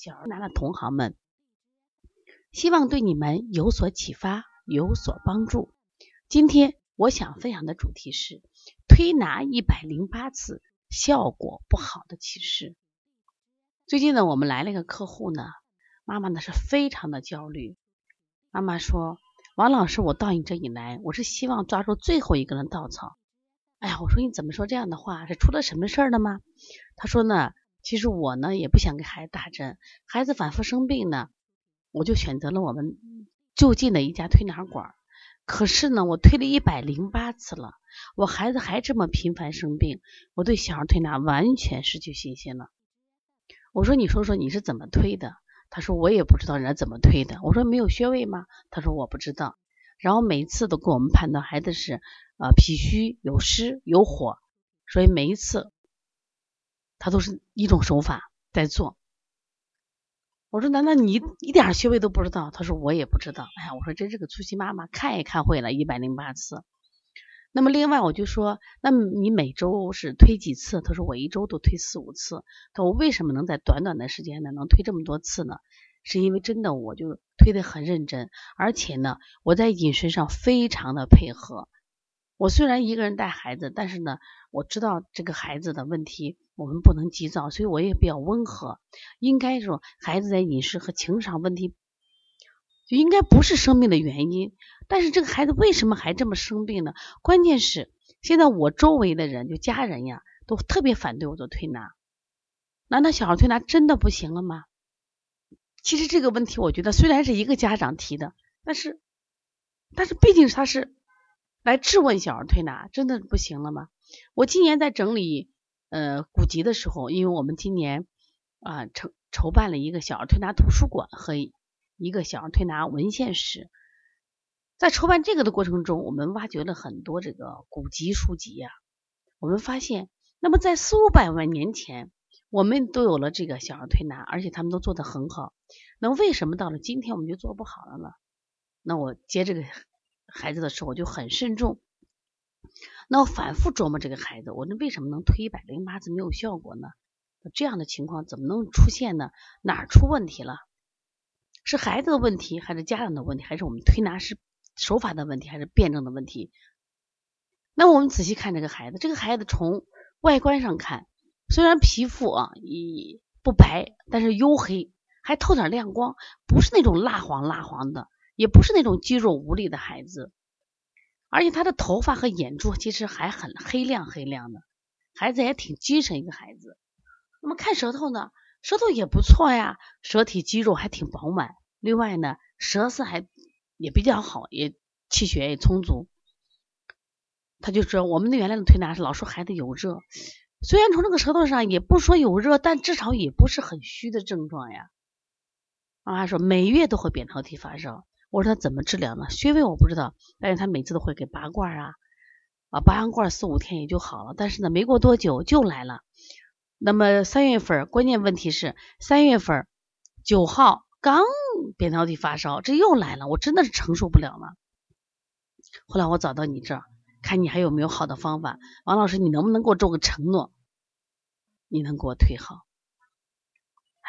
小儿拿的同行们，希望对你们有所启发，有所帮助。今天我想分享的主题是推拿一百零八次效果不好的启示。最近呢，我们来了一个客户呢，妈妈呢是非常的焦虑。妈妈说：“王老师，我到你这里来，我是希望抓住最后一根稻草。”哎呀，我说你怎么说这样的话？是出了什么事儿了吗？他说呢。其实我呢也不想给孩子打针，孩子反复生病呢，我就选择了我们就近的一家推拿馆。可是呢，我推了一百零八次了，我孩子还这么频繁生病，我对小儿推拿完全失去信心了。我说，你说说你是怎么推的？他说我也不知道人家怎么推的。我说没有穴位吗？他说我不知道。然后每一次都给我们判断孩子是呃脾虚有湿有火，所以每一次。他都是一种手法在做，我说难道你一点穴位都不知道？他说我也不知道。哎呀，我说真是个粗心妈妈，看也看会了一百零八次。那么另外我就说，那你每周是推几次？他说我一周都推四五次。他说我为什么能在短短的时间呢能推这么多次呢？是因为真的我就推的很认真，而且呢我在饮食上非常的配合。我虽然一个人带孩子，但是呢，我知道这个孩子的问题，我们不能急躁，所以我也比较温和。应该说，孩子在饮食和情商问题，就应该不是生病的原因。但是这个孩子为什么还这么生病呢？关键是现在我周围的人，就家人呀，都特别反对我做推拿。难道小孩推拿真的不行了吗？其实这个问题，我觉得虽然是一个家长提的，但是，但是毕竟他是。来质问小儿推拿真的不行了吗？我今年在整理呃古籍的时候，因为我们今年啊筹筹办了一个小儿推拿图书馆和一个小儿推拿文献室，在筹办这个的过程中，我们挖掘了很多这个古籍书籍呀。我们发现，那么在四五百万年前，我们都有了这个小儿推拿，而且他们都做得很好。那为什么到了今天我们就做不好了呢？那我接这个。孩子的时候我就很慎重，那我反复琢磨这个孩子，我那为什么能推一百零八次没有效果呢？这样的情况怎么能出现呢？哪出问题了？是孩子的问题，还是家长的问题，还是我们推拿师手法的问题，还是辩证的问题？那我们仔细看这个孩子，这个孩子从外观上看，虽然皮肤啊一不白，但是黝黑，还透点亮光，不是那种蜡黄蜡黄的。也不是那种肌肉无力的孩子，而且他的头发和眼珠其实还很黑亮黑亮的，孩子也挺精神一个孩子。那么看舌头呢，舌头也不错呀，舌体肌肉还挺饱满。另外呢，舌色还也比较好，也气血也充足。他就说我们的原来的推拿是老说孩子有热，虽然从这个舌头上也不说有热，但至少也不是很虚的症状呀。妈妈说每月都会扁桃体发烧。我说他怎么治疗呢？穴位我不知道，但是他每次都会给拔罐啊，啊拔完罐四五天也就好了。但是呢，没过多久就来了。那么三月份，关键问题是三月份九号刚扁桃体发烧，这又来了，我真的是承受不了了。后来我找到你这儿，看你还有没有好的方法。王老师，你能不能给我做个承诺？你能给我退好？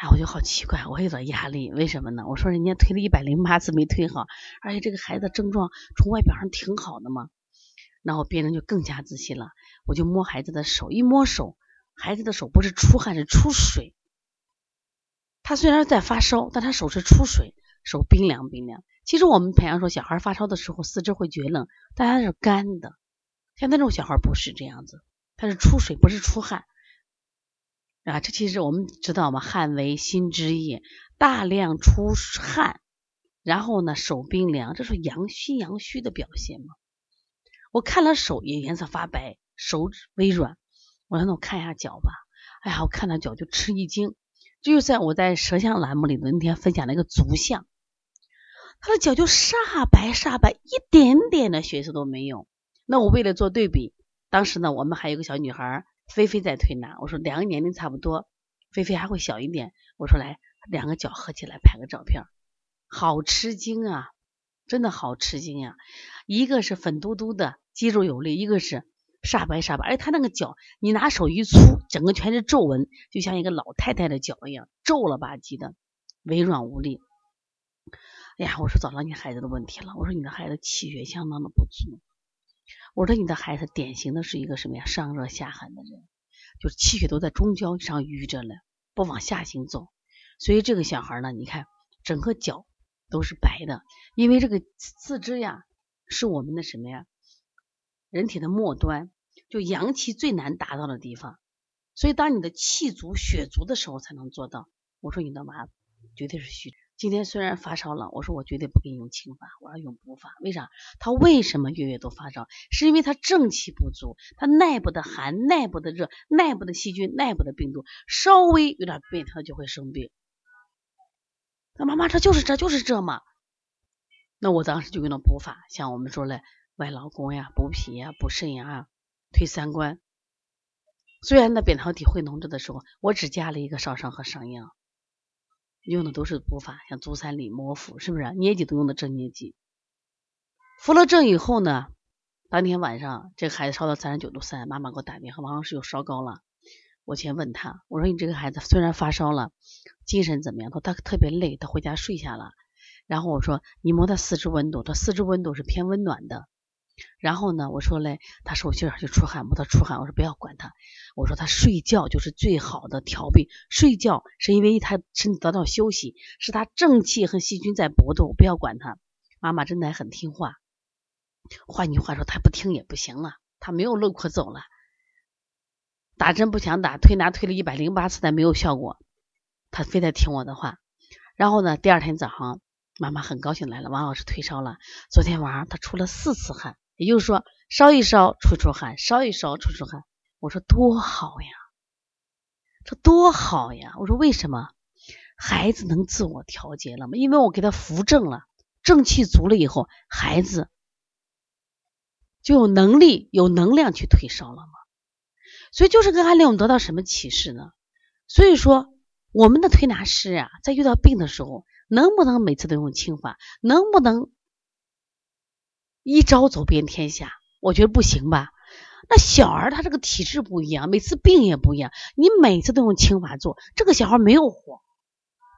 哎，我就好奇怪，我有点压力，为什么呢？我说人家推了一百零八次没推好，而且这个孩子症状从外表上挺好的嘛，然后别人就更加自信了。我就摸孩子的手，一摸手，孩子的手不是出汗，是出水。他虽然在发烧，但他手是出水，手冰凉冰凉。其实我们培养说小孩发烧的时候四肢会觉冷，但他是干的。像那种小孩不是这样子，他是出水，不是出汗。啊，这其实我们知道嘛，汗为心之液，大量出汗，然后呢手冰凉，这是阳虚阳虚的表现嘛。我看了手也颜色发白，手指微软。我说那我看一下脚吧。哎呀，我看他脚就吃一惊，就在我在舌象栏目里的那天分享了一个足象，他的脚就煞白煞白，一点点的血色都没有。那我为了做对比，当时呢，我们还有个小女孩菲菲在推拿，我说两个年龄差不多，菲菲还会小一点，我说来两个脚合起来拍个照片，好吃惊啊，真的好吃惊呀！一个是粉嘟嘟的肌肉有力，一个是。煞白煞白，哎，他那个脚，你拿手一粗，整个全是皱纹，就像一个老太太的脚一样，皱了吧唧的，微软无力。哎呀，我说找到你孩子的问题了，我说你的孩子气血相当的不足，我说你的孩子典型的是一个什么呀？上热下寒的人，就是气血都在中焦上淤着了，不往下行走，所以这个小孩呢，你看整个脚都是白的，因为这个四肢呀，是我们的什么呀？人体的末端，就阳气最难达到的地方，所以当你的气足、血足的时候，才能做到。我说你的娃绝对是虚。今天虽然发烧了，我说我绝对不给你用清法，我要用补法。为啥？他为什么月月都发烧？是因为他正气不足，他内部的寒、内部的热、内部的细菌、内部的病毒稍微有点变，他就会生病。那妈妈，这就是这就是这嘛？那我当时就用了补法，像我们说的。外劳宫呀，补脾呀，补肾呀，推三关。虽然那扁桃体会脓着的时候，我只加了一个少商和上阳，用的都是补法，像足三里、摩腹，是不是？捏脊都用的正捏脊。服了正以后呢，当天晚上这个孩子烧到三十九度三，妈妈给我打电话，王老师又烧高了。我先问他，我说你这个孩子虽然发烧了，精神怎么样？他说他特别累，他回家睡下了。然后我说你摸他四肢温度，他四肢温度是偏温暖的。然后呢，我说嘞，他手心上就出汗，我他出汗，我说不要管他，我说他睡觉就是最好的调病，睡觉是因为他身体得到休息，是他正气和细菌在搏斗，不要管他。妈妈真的很听话，换句话说，他不听也不行了，他没有路可走了，打针不想打，推拿推了一百零八次但没有效果，他非得听我的话。然后呢，第二天早上，妈妈很高兴来了，王老师退烧了，昨天晚上他出了四次汗。也就是说，烧一烧出出汗，烧一烧出出汗。我说多好呀，这多好呀！我说为什么孩子能自我调节了吗？因为我给他扶正了，正气足了以后，孩子就有能力、有能量去退烧了嘛。所以就是跟案例，我们得到什么启示呢？所以说，我们的推拿师啊，在遇到病的时候，能不能每次都用清法？能不能？一招走遍天下，我觉得不行吧？那小儿他这个体质不一样，每次病也不一样。你每次都用清法做，这个小孩没有火，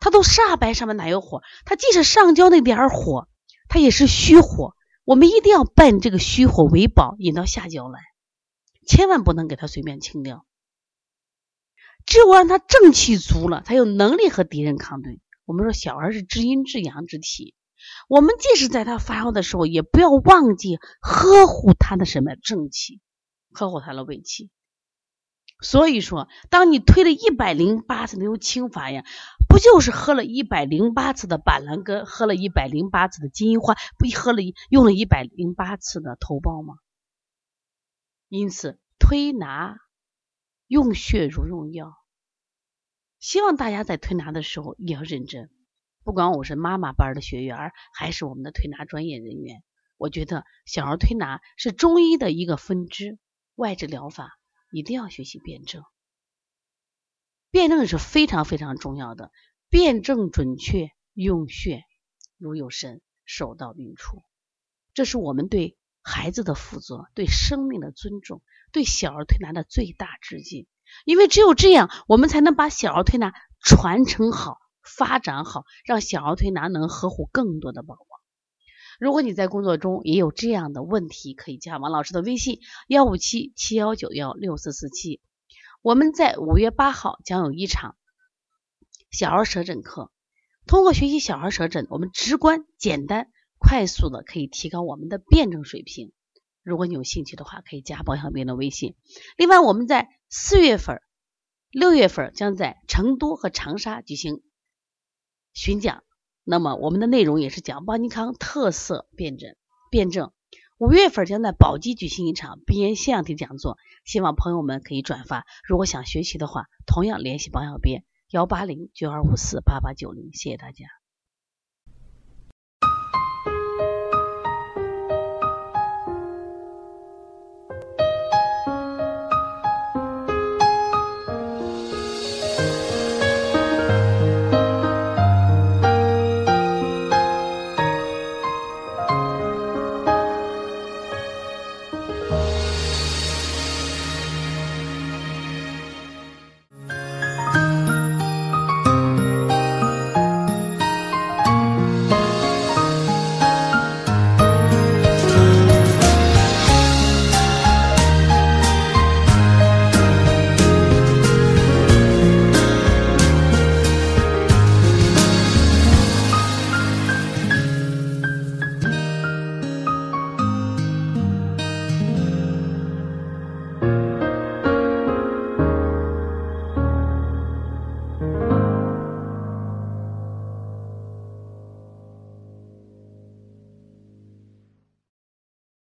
他都煞白上面哪有火？他即使上焦那点儿火，他也是虚火。我们一定要伴这个虚火为宝，引到下焦来，千万不能给他随便清掉。只有让他正气足了，才有能力和敌人抗对。我们说小儿是至阴至阳之体。我们即使在他发烧的时候，也不要忘记呵护他的什么正气，呵护他的胃气。所以说，当你推了一百零八次那种清法呀，不就是喝了一百零八次的板蓝根，喝了一百零八次的金银花，不喝了用了一百零八次的头孢吗？因此，推拿用血如用药，希望大家在推拿的时候也要认真。不管我是妈妈班的学员，还是我们的推拿专业人员，我觉得小儿推拿是中医的一个分支，外治疗法一定要学习辩证。辩证是非常非常重要的，辩证准确，用穴如有神，手到病除。这是我们对孩子的负责，对生命的尊重，对小儿推拿的最大致敬。因为只有这样，我们才能把小儿推拿传承好。发展好，让小儿推拿能呵护更多的宝宝。如果你在工作中也有这样的问题，可以加王老师的微信：幺五七七幺九幺六四四七。我们在五月八号将有一场小儿舌诊课。通过学习小儿舌诊，我们直观、简单、快速的可以提高我们的辩证水平。如果你有兴趣的话，可以加包小兵的微信。另外，我们在四月份、六月份将在成都和长沙举行。巡讲，那么我们的内容也是讲邦尼康特色辨证辩证。五月份将在宝鸡举行一场鼻炎腺样体讲座，希望朋友们可以转发。如果想学习的话，同样联系王小编幺八零九二五四八八九零，谢谢大家。